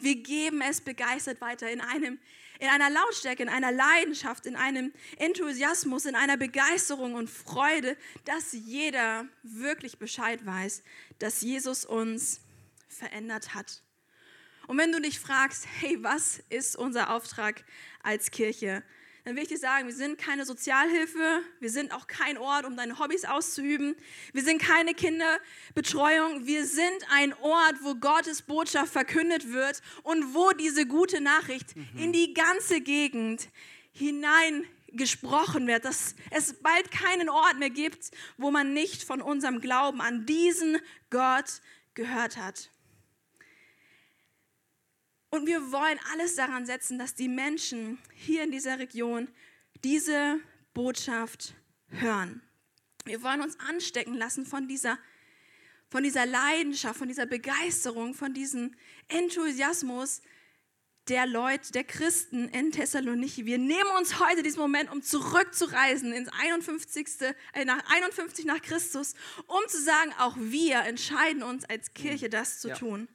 Wir geben es begeistert weiter in einem in einer Lautstärke, in einer Leidenschaft, in einem Enthusiasmus, in einer Begeisterung und Freude, dass jeder wirklich Bescheid weiß, dass Jesus uns verändert hat. Und wenn du dich fragst, hey, was ist unser Auftrag als Kirche? Dann will ich dir sagen, wir sind keine Sozialhilfe, wir sind auch kein Ort, um deine Hobbys auszuüben, wir sind keine Kinderbetreuung, wir sind ein Ort, wo Gottes Botschaft verkündet wird und wo diese gute Nachricht mhm. in die ganze Gegend hinein gesprochen wird, dass es bald keinen Ort mehr gibt, wo man nicht von unserem Glauben an diesen Gott gehört hat. Und wir wollen alles daran setzen, dass die Menschen hier in dieser Region diese Botschaft hören. Wir wollen uns anstecken lassen von dieser, von dieser Leidenschaft, von dieser Begeisterung, von diesem Enthusiasmus der Leute, der Christen in Thessaloniki. Wir nehmen uns heute diesen Moment, um zurückzureisen ins 51. Äh, nach 51 nach Christus, um zu sagen, auch wir entscheiden uns als Kirche, das zu ja. tun.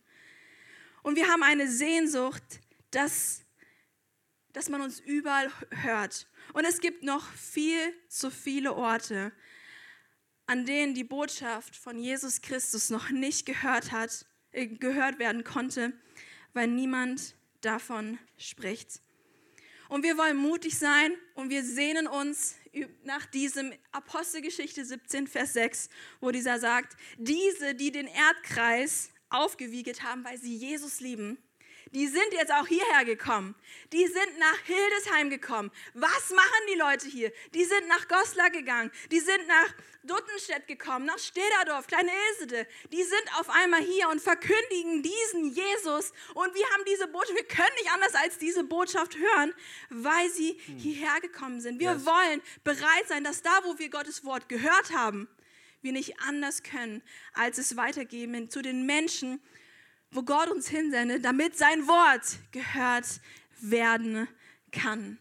Und wir haben eine Sehnsucht, dass, dass man uns überall hört. Und es gibt noch viel zu viele Orte, an denen die Botschaft von Jesus Christus noch nicht gehört hat, äh, gehört werden konnte, weil niemand davon spricht. Und wir wollen mutig sein und wir sehnen uns nach diesem Apostelgeschichte 17, Vers 6, wo dieser sagt, diese, die den Erdkreis aufgewiegelt haben, weil sie Jesus lieben. Die sind jetzt auch hierher gekommen. Die sind nach Hildesheim gekommen. Was machen die Leute hier? Die sind nach Goslar gegangen. Die sind nach Duttenstedt gekommen, nach Stederdorf, Kleine Ilsede. Die sind auf einmal hier und verkündigen diesen Jesus. Und wir haben diese Botschaft, wir können nicht anders als diese Botschaft hören, weil sie hm. hierher gekommen sind. Wir yes. wollen bereit sein, dass da, wo wir Gottes Wort gehört haben, wir nicht anders können, als es weitergeben zu den Menschen, wo Gott uns hinsendet, damit sein Wort gehört werden kann.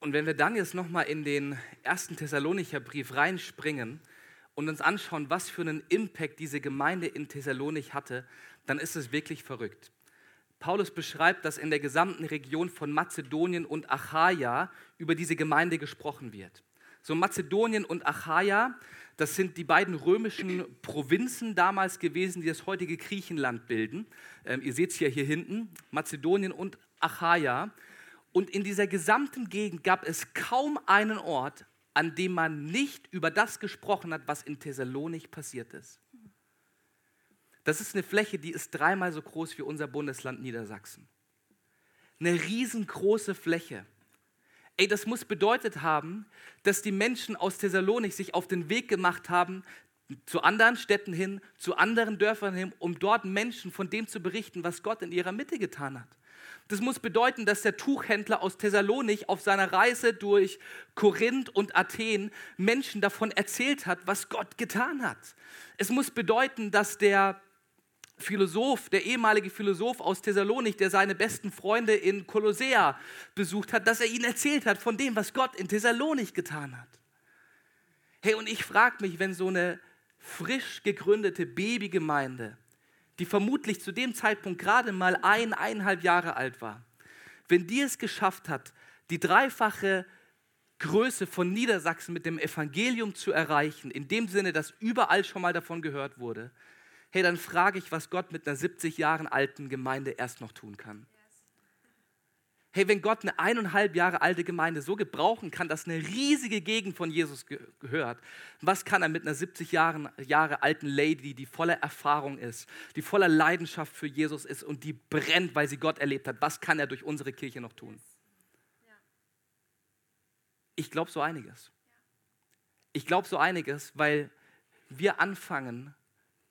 Und wenn wir dann jetzt nochmal in den ersten Thessalonicher Brief reinspringen und uns anschauen, was für einen Impact diese Gemeinde in Thessalonik hatte, dann ist es wirklich verrückt. Paulus beschreibt, dass in der gesamten Region von Mazedonien und Achaia über diese Gemeinde gesprochen wird. So Mazedonien und Achaia, das sind die beiden römischen Provinzen damals gewesen, die das heutige Griechenland bilden. Ähm, ihr seht es ja hier hinten, Mazedonien und Achaia. Und in dieser gesamten Gegend gab es kaum einen Ort, an dem man nicht über das gesprochen hat, was in Thessalonik passiert ist. Das ist eine Fläche, die ist dreimal so groß wie unser Bundesland Niedersachsen. Eine riesengroße Fläche. Ey, das muss bedeutet haben, dass die Menschen aus Thessalonik sich auf den Weg gemacht haben, zu anderen Städten hin, zu anderen Dörfern hin, um dort Menschen von dem zu berichten, was Gott in ihrer Mitte getan hat. Das muss bedeuten, dass der Tuchhändler aus Thessalonik auf seiner Reise durch Korinth und Athen Menschen davon erzählt hat, was Gott getan hat. Es muss bedeuten, dass der Philosoph, der ehemalige Philosoph aus Thessalonik, der seine besten Freunde in Kolossea besucht hat, dass er ihnen erzählt hat von dem, was Gott in Thessalonik getan hat. Hey, und ich frage mich, wenn so eine frisch gegründete Babygemeinde, die vermutlich zu dem Zeitpunkt gerade mal ein, eineinhalb Jahre alt war, wenn die es geschafft hat, die dreifache Größe von Niedersachsen mit dem Evangelium zu erreichen, in dem Sinne, dass überall schon mal davon gehört wurde, hey, dann frage ich, was Gott mit einer 70 Jahren alten Gemeinde erst noch tun kann. Hey, wenn Gott eine eineinhalb Jahre alte Gemeinde so gebrauchen kann, dass eine riesige Gegend von Jesus gehört, was kann er mit einer 70 Jahren, Jahre alten Lady, die voller Erfahrung ist, die voller Leidenschaft für Jesus ist und die brennt, weil sie Gott erlebt hat, was kann er durch unsere Kirche noch tun? Ich glaube so einiges. Ich glaube so einiges, weil wir anfangen,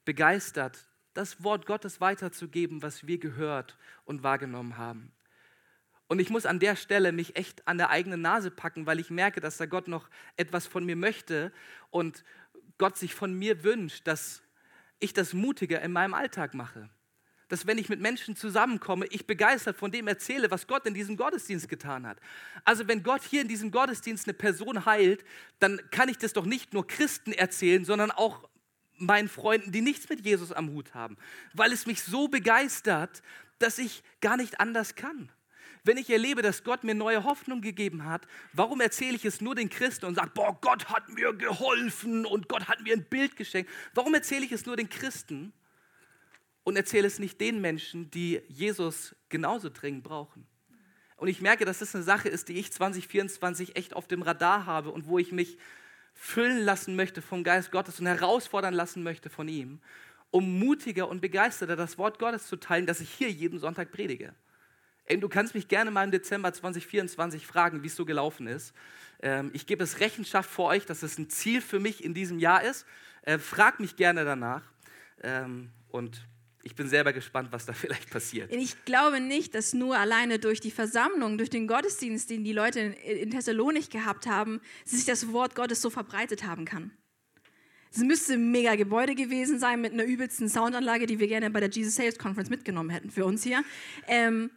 begeistert, das Wort Gottes weiterzugeben, was wir gehört und wahrgenommen haben. Und ich muss an der Stelle mich echt an der eigenen Nase packen, weil ich merke, dass da Gott noch etwas von mir möchte und Gott sich von mir wünscht, dass ich das mutiger in meinem Alltag mache. Dass wenn ich mit Menschen zusammenkomme, ich begeistert von dem erzähle, was Gott in diesem Gottesdienst getan hat. Also wenn Gott hier in diesem Gottesdienst eine Person heilt, dann kann ich das doch nicht nur Christen erzählen, sondern auch meinen Freunden, die nichts mit Jesus am Hut haben, weil es mich so begeistert, dass ich gar nicht anders kann. Wenn ich erlebe, dass Gott mir neue Hoffnung gegeben hat, warum erzähle ich es nur den Christen und sage, boah, Gott hat mir geholfen und Gott hat mir ein Bild geschenkt? Warum erzähle ich es nur den Christen und erzähle es nicht den Menschen, die Jesus genauso dringend brauchen? Und ich merke, dass das eine Sache ist, die ich 2024 echt auf dem Radar habe und wo ich mich füllen lassen möchte vom Geist Gottes und herausfordern lassen möchte von ihm, um mutiger und begeisterter das Wort Gottes zu teilen, das ich hier jeden Sonntag predige. Du kannst mich gerne mal im Dezember 2024 fragen, wie es so gelaufen ist. Ähm, ich gebe es Rechenschaft vor euch, dass es ein Ziel für mich in diesem Jahr ist. Äh, frag mich gerne danach. Ähm, und ich bin selber gespannt, was da (laughs) vielleicht passiert. Ich glaube nicht, dass nur alleine durch die Versammlung, durch den Gottesdienst, den die Leute in Thessalonik gehabt haben, sich das Wort Gottes so verbreitet haben kann. Es müsste ein mega Gebäude gewesen sein mit einer übelsten Soundanlage, die wir gerne bei der Jesus Saves Conference mitgenommen hätten für uns hier. Ähm,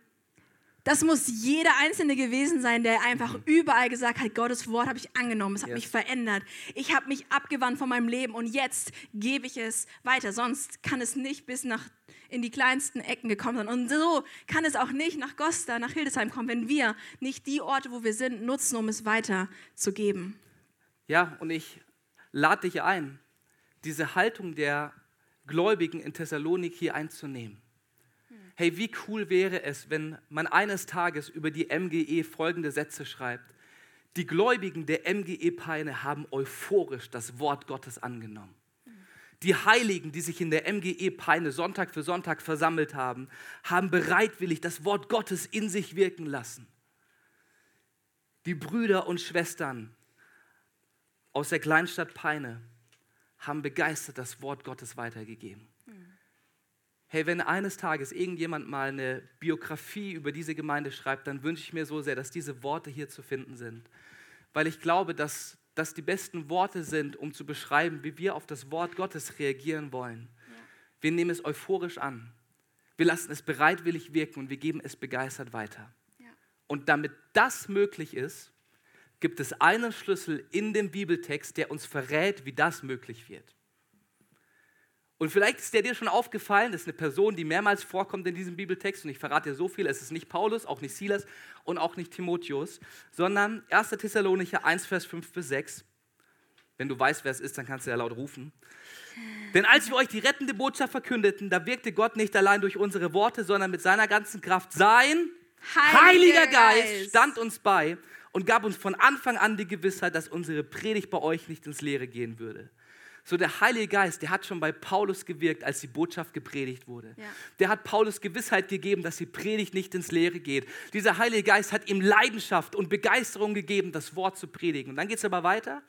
das muss jeder Einzelne gewesen sein, der einfach mhm. überall gesagt hat, Gottes Wort habe ich angenommen, es hat yes. mich verändert. Ich habe mich abgewandt von meinem Leben und jetzt gebe ich es weiter. Sonst kann es nicht bis nach in die kleinsten Ecken gekommen sein. Und so kann es auch nicht nach Gosta, nach Hildesheim kommen, wenn wir nicht die Orte, wo wir sind, nutzen, um es weiterzugeben. Ja, und ich lade dich ein, diese Haltung der Gläubigen in Thessalonik hier einzunehmen hey, wie cool wäre es, wenn man eines Tages über die MGE folgende Sätze schreibt. Die Gläubigen der MGE Peine haben euphorisch das Wort Gottes angenommen. Die Heiligen, die sich in der MGE Peine Sonntag für Sonntag versammelt haben, haben bereitwillig das Wort Gottes in sich wirken lassen. Die Brüder und Schwestern aus der Kleinstadt Peine haben begeistert das Wort Gottes weitergegeben hey, wenn eines Tages irgendjemand mal eine Biografie über diese Gemeinde schreibt, dann wünsche ich mir so sehr, dass diese Worte hier zu finden sind. Weil ich glaube, dass das die besten Worte sind, um zu beschreiben, wie wir auf das Wort Gottes reagieren wollen. Ja. Wir nehmen es euphorisch an. Wir lassen es bereitwillig wirken und wir geben es begeistert weiter. Ja. Und damit das möglich ist, gibt es einen Schlüssel in dem Bibeltext, der uns verrät, wie das möglich wird. Und vielleicht ist der dir schon aufgefallen, das ist eine Person, die mehrmals vorkommt in diesem Bibeltext. Und ich verrate dir so viel, es ist nicht Paulus, auch nicht Silas und auch nicht Timotheus, sondern 1. Thessalonicher 1, Vers 5 bis 6. Wenn du weißt, wer es ist, dann kannst du ja laut rufen. Denn als wir euch die rettende Botschaft verkündeten, da wirkte Gott nicht allein durch unsere Worte, sondern mit seiner ganzen Kraft. Sein Heiliger, Heiliger Geist, Geist stand uns bei und gab uns von Anfang an die Gewissheit, dass unsere Predigt bei euch nicht ins Leere gehen würde. So der Heilige Geist, der hat schon bei Paulus gewirkt, als die Botschaft gepredigt wurde. Ja. Der hat Paulus Gewissheit gegeben, dass die Predigt nicht ins Leere geht. Dieser Heilige Geist hat ihm Leidenschaft und Begeisterung gegeben, das Wort zu predigen. Und dann geht es aber weiter.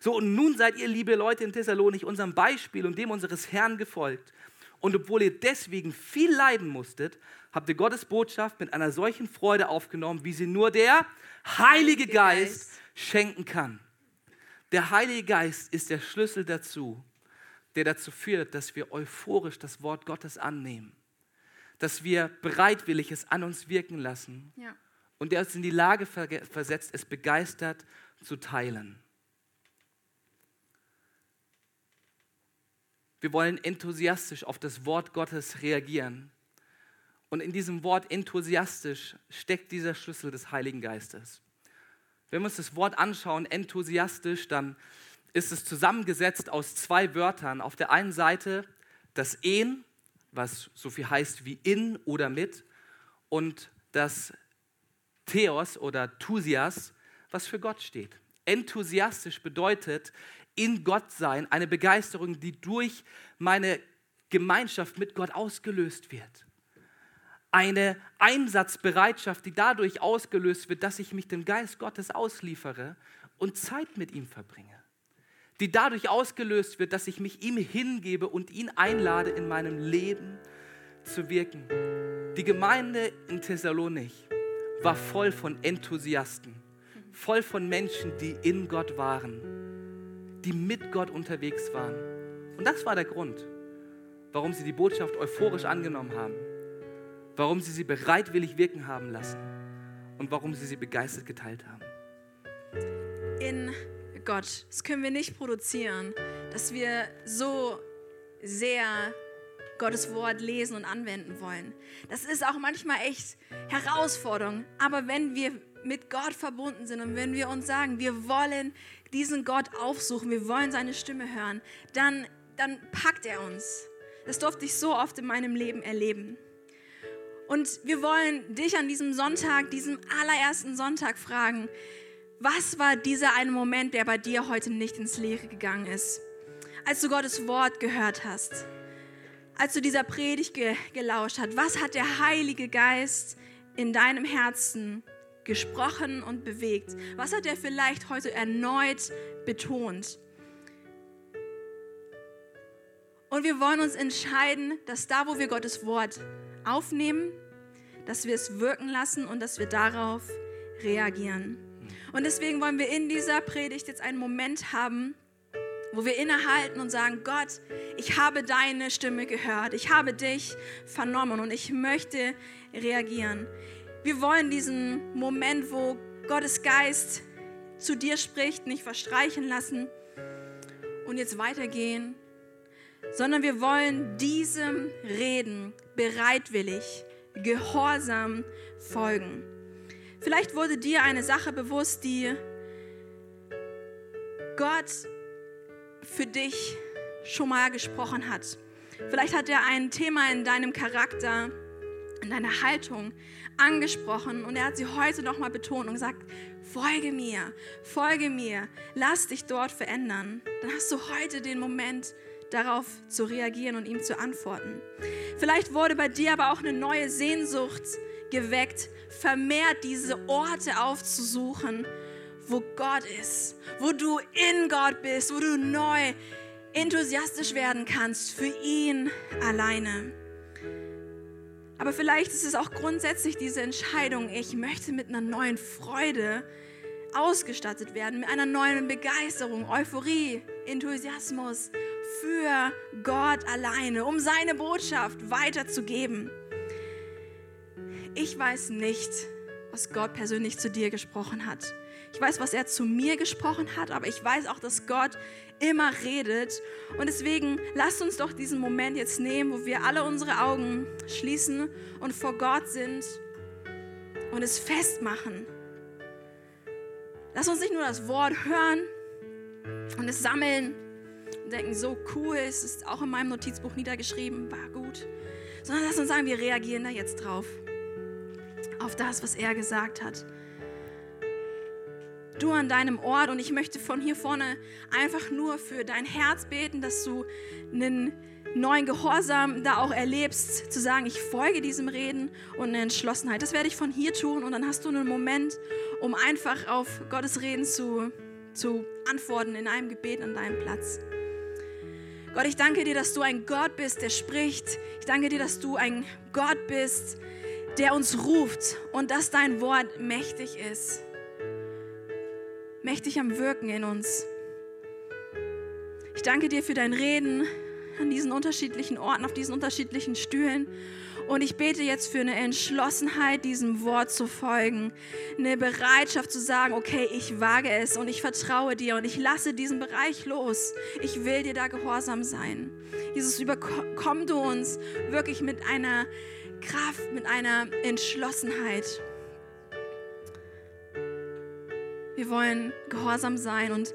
So, und nun seid ihr, liebe Leute in Thessalonik, unserem Beispiel und dem unseres Herrn gefolgt. Und obwohl ihr deswegen viel leiden musstet, habt ihr Gottes Botschaft mit einer solchen Freude aufgenommen, wie sie nur der Heilige Geist schenken kann. Der Heilige Geist ist der Schlüssel dazu, der dazu führt, dass wir euphorisch das Wort Gottes annehmen, dass wir bereitwillig es an uns wirken lassen ja. und der uns in die Lage versetzt, es begeistert zu teilen. Wir wollen enthusiastisch auf das Wort Gottes reagieren. Und in diesem Wort enthusiastisch steckt dieser Schlüssel des Heiligen Geistes. Wenn wir uns das Wort anschauen, enthusiastisch, dann ist es zusammengesetzt aus zwei Wörtern. Auf der einen Seite das En, was so viel heißt wie in oder mit, und das Theos oder Thusias, was für Gott steht. Enthusiastisch bedeutet in Gott sein, eine Begeisterung, die durch meine Gemeinschaft mit Gott ausgelöst wird eine Einsatzbereitschaft, die dadurch ausgelöst wird, dass ich mich dem Geist Gottes ausliefere und Zeit mit ihm verbringe. Die dadurch ausgelöst wird, dass ich mich ihm hingebe und ihn einlade, in meinem Leben zu wirken. Die Gemeinde in Thessalonik war voll von Enthusiasten, voll von Menschen, die in Gott waren, die mit Gott unterwegs waren. Und das war der Grund, warum sie die Botschaft euphorisch angenommen haben warum sie sie bereitwillig wirken haben lassen und warum sie sie begeistert geteilt haben. In Gott, das können wir nicht produzieren, dass wir so sehr Gottes Wort lesen und anwenden wollen. Das ist auch manchmal echt Herausforderung. Aber wenn wir mit Gott verbunden sind und wenn wir uns sagen, wir wollen diesen Gott aufsuchen, wir wollen seine Stimme hören, dann, dann packt er uns. Das durfte ich so oft in meinem Leben erleben. Und wir wollen dich an diesem Sonntag, diesem allerersten Sonntag fragen, was war dieser eine Moment, der bei dir heute nicht ins Leere gegangen ist? Als du Gottes Wort gehört hast, als du dieser Predigt ge gelauscht hast, was hat der Heilige Geist in deinem Herzen gesprochen und bewegt? Was hat er vielleicht heute erneut betont? Und wir wollen uns entscheiden, dass da, wo wir Gottes Wort aufnehmen, dass wir es wirken lassen und dass wir darauf reagieren. Und deswegen wollen wir in dieser Predigt jetzt einen Moment haben, wo wir innehalten und sagen, Gott, ich habe deine Stimme gehört, ich habe dich vernommen und ich möchte reagieren. Wir wollen diesen Moment, wo Gottes Geist zu dir spricht, nicht verstreichen lassen und jetzt weitergehen sondern wir wollen diesem Reden bereitwillig, gehorsam folgen. Vielleicht wurde dir eine Sache bewusst, die Gott für dich schon mal gesprochen hat. Vielleicht hat er ein Thema in deinem Charakter, in deiner Haltung angesprochen und er hat sie heute noch mal betont und gesagt, folge mir, folge mir, lass dich dort verändern. Dann hast du heute den Moment, darauf zu reagieren und ihm zu antworten. Vielleicht wurde bei dir aber auch eine neue Sehnsucht geweckt, vermehrt diese Orte aufzusuchen, wo Gott ist, wo du in Gott bist, wo du neu enthusiastisch werden kannst für ihn alleine. Aber vielleicht ist es auch grundsätzlich diese Entscheidung, ich möchte mit einer neuen Freude ausgestattet werden, mit einer neuen Begeisterung, Euphorie, Enthusiasmus für Gott alleine, um seine Botschaft weiterzugeben. Ich weiß nicht, was Gott persönlich zu dir gesprochen hat. Ich weiß, was er zu mir gesprochen hat, aber ich weiß auch, dass Gott immer redet. Und deswegen lasst uns doch diesen Moment jetzt nehmen, wo wir alle unsere Augen schließen und vor Gott sind und es festmachen. Lass uns nicht nur das Wort hören und es sammeln und denken, so cool, es ist auch in meinem Notizbuch niedergeschrieben, war gut, sondern lass uns sagen, wir reagieren da jetzt drauf. Auf das, was er gesagt hat du an deinem Ort. Und ich möchte von hier vorne einfach nur für dein Herz beten, dass du einen neuen Gehorsam da auch erlebst, zu sagen, ich folge diesem Reden und eine Entschlossenheit. Das werde ich von hier tun und dann hast du einen Moment, um einfach auf Gottes Reden zu, zu antworten in einem Gebet an deinem Platz. Gott, ich danke dir, dass du ein Gott bist, der spricht. Ich danke dir, dass du ein Gott bist, der uns ruft und dass dein Wort mächtig ist mächtig am Wirken in uns. Ich danke dir für dein Reden an diesen unterschiedlichen Orten, auf diesen unterschiedlichen Stühlen. Und ich bete jetzt für eine Entschlossenheit, diesem Wort zu folgen. Eine Bereitschaft zu sagen, okay, ich wage es und ich vertraue dir und ich lasse diesen Bereich los. Ich will dir da gehorsam sein. Jesus, überkomm du uns wirklich mit einer Kraft, mit einer Entschlossenheit. Wir wollen gehorsam sein und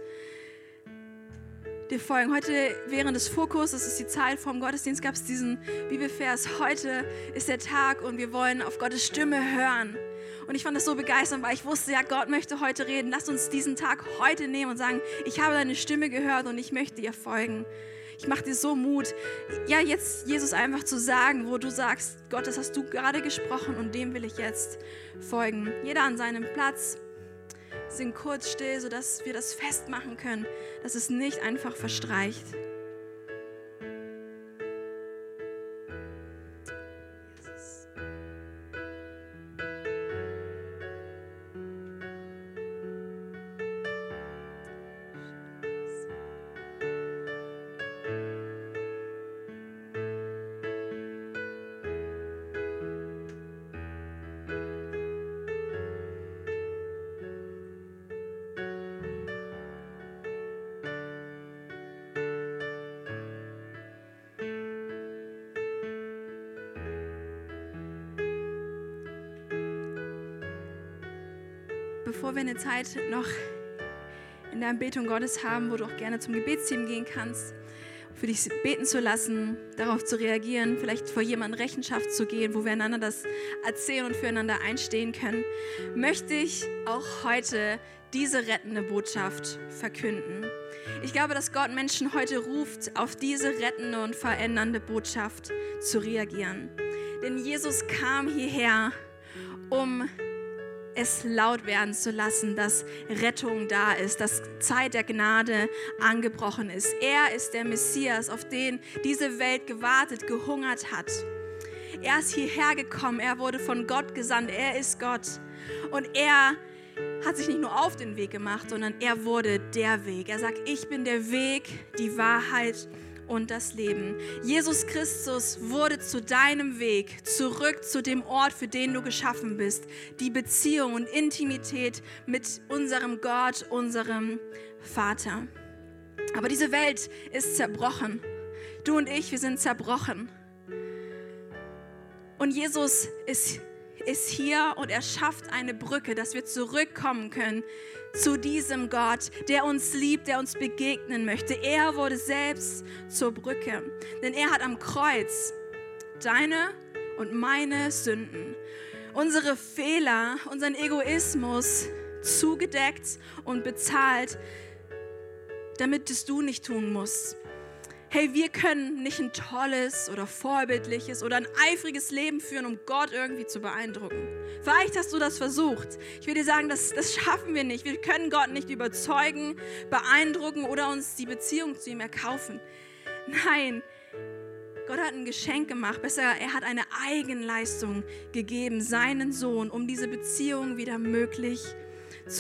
dir folgen. Heute während des Fokus, das ist die Zeit vom Gottesdienst, gab es diesen Bibelvers. Heute ist der Tag und wir wollen auf Gottes Stimme hören. Und ich fand das so begeisternd, weil ich wusste, ja, Gott möchte heute reden. Lass uns diesen Tag heute nehmen und sagen, ich habe deine Stimme gehört und ich möchte ihr folgen. Ich mache dir so Mut, ja, jetzt Jesus einfach zu sagen, wo du sagst, Gott, das hast du gerade gesprochen und dem will ich jetzt folgen. Jeder an seinem Platz sind kurz still, sodass wir das festmachen können, dass es nicht einfach verstreicht. Bevor wir eine Zeit noch in der Anbetung Gottes haben, wo du auch gerne zum Gebetsteam gehen kannst, für dich beten zu lassen, darauf zu reagieren, vielleicht vor jemandem Rechenschaft zu gehen, wo wir einander das erzählen und füreinander einstehen können, möchte ich auch heute diese rettende Botschaft verkünden. Ich glaube, dass Gott Menschen heute ruft, auf diese rettende und verändernde Botschaft zu reagieren. Denn Jesus kam hierher, um es laut werden zu lassen, dass Rettung da ist, dass Zeit der Gnade angebrochen ist. Er ist der Messias, auf den diese Welt gewartet, gehungert hat. Er ist hierher gekommen, er wurde von Gott gesandt, er ist Gott. Und er hat sich nicht nur auf den Weg gemacht, sondern er wurde der Weg. Er sagt, ich bin der Weg, die Wahrheit und das Leben. Jesus Christus wurde zu deinem Weg, zurück zu dem Ort, für den du geschaffen bist. Die Beziehung und Intimität mit unserem Gott, unserem Vater. Aber diese Welt ist zerbrochen. Du und ich, wir sind zerbrochen. Und Jesus ist, ist hier und er schafft eine Brücke, dass wir zurückkommen können zu diesem Gott, der uns liebt, der uns begegnen möchte. Er wurde selbst zur Brücke, denn er hat am Kreuz deine und meine Sünden, unsere Fehler, unseren Egoismus zugedeckt und bezahlt, damit es du nicht tun musst hey, wir können nicht ein tolles oder vorbildliches oder ein eifriges Leben führen, um Gott irgendwie zu beeindrucken. Vielleicht hast du das versucht. Ich will dir sagen, das, das schaffen wir nicht. Wir können Gott nicht überzeugen, beeindrucken oder uns die Beziehung zu ihm erkaufen. Nein, Gott hat ein Geschenk gemacht, besser, er hat eine Eigenleistung gegeben, seinen Sohn, um diese Beziehung wieder möglich zu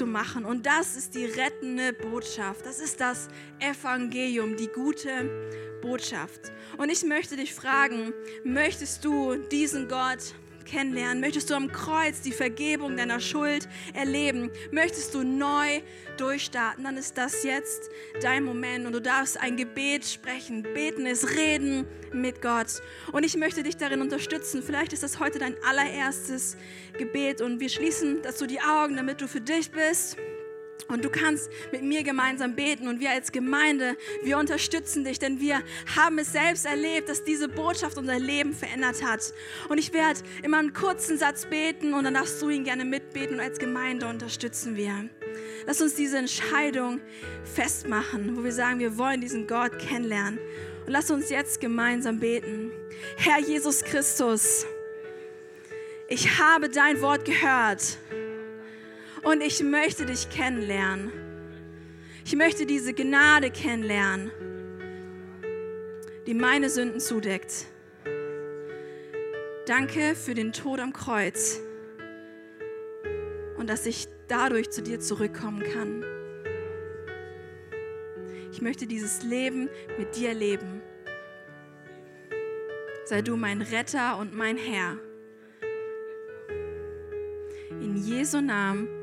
machen. Und das ist die rettende Botschaft. Das ist das Evangelium, die gute Botschaft. Und ich möchte dich fragen, möchtest du diesen Gott kennenlernen? Möchtest du am Kreuz die Vergebung deiner Schuld erleben? Möchtest du neu durchstarten? Dann ist das jetzt dein Moment und du darfst ein Gebet sprechen. Beten ist Reden mit Gott. Und ich möchte dich darin unterstützen. Vielleicht ist das heute dein allererstes Gebet und wir schließen dazu die Augen, damit du für dich bist. Und du kannst mit mir gemeinsam beten und wir als Gemeinde, wir unterstützen dich, denn wir haben es selbst erlebt, dass diese Botschaft unser Leben verändert hat. Und ich werde immer einen kurzen Satz beten und dann darfst du ihn gerne mitbeten und als Gemeinde unterstützen wir. Lass uns diese Entscheidung festmachen, wo wir sagen, wir wollen diesen Gott kennenlernen. Und lass uns jetzt gemeinsam beten. Herr Jesus Christus, ich habe dein Wort gehört und ich möchte dich kennenlernen. Ich möchte diese Gnade kennenlernen, die meine Sünden zudeckt. Danke für den Tod am Kreuz und dass ich dadurch zu dir zurückkommen kann. Ich möchte dieses Leben mit dir leben. Sei du mein Retter und mein Herr. In Jesu Namen.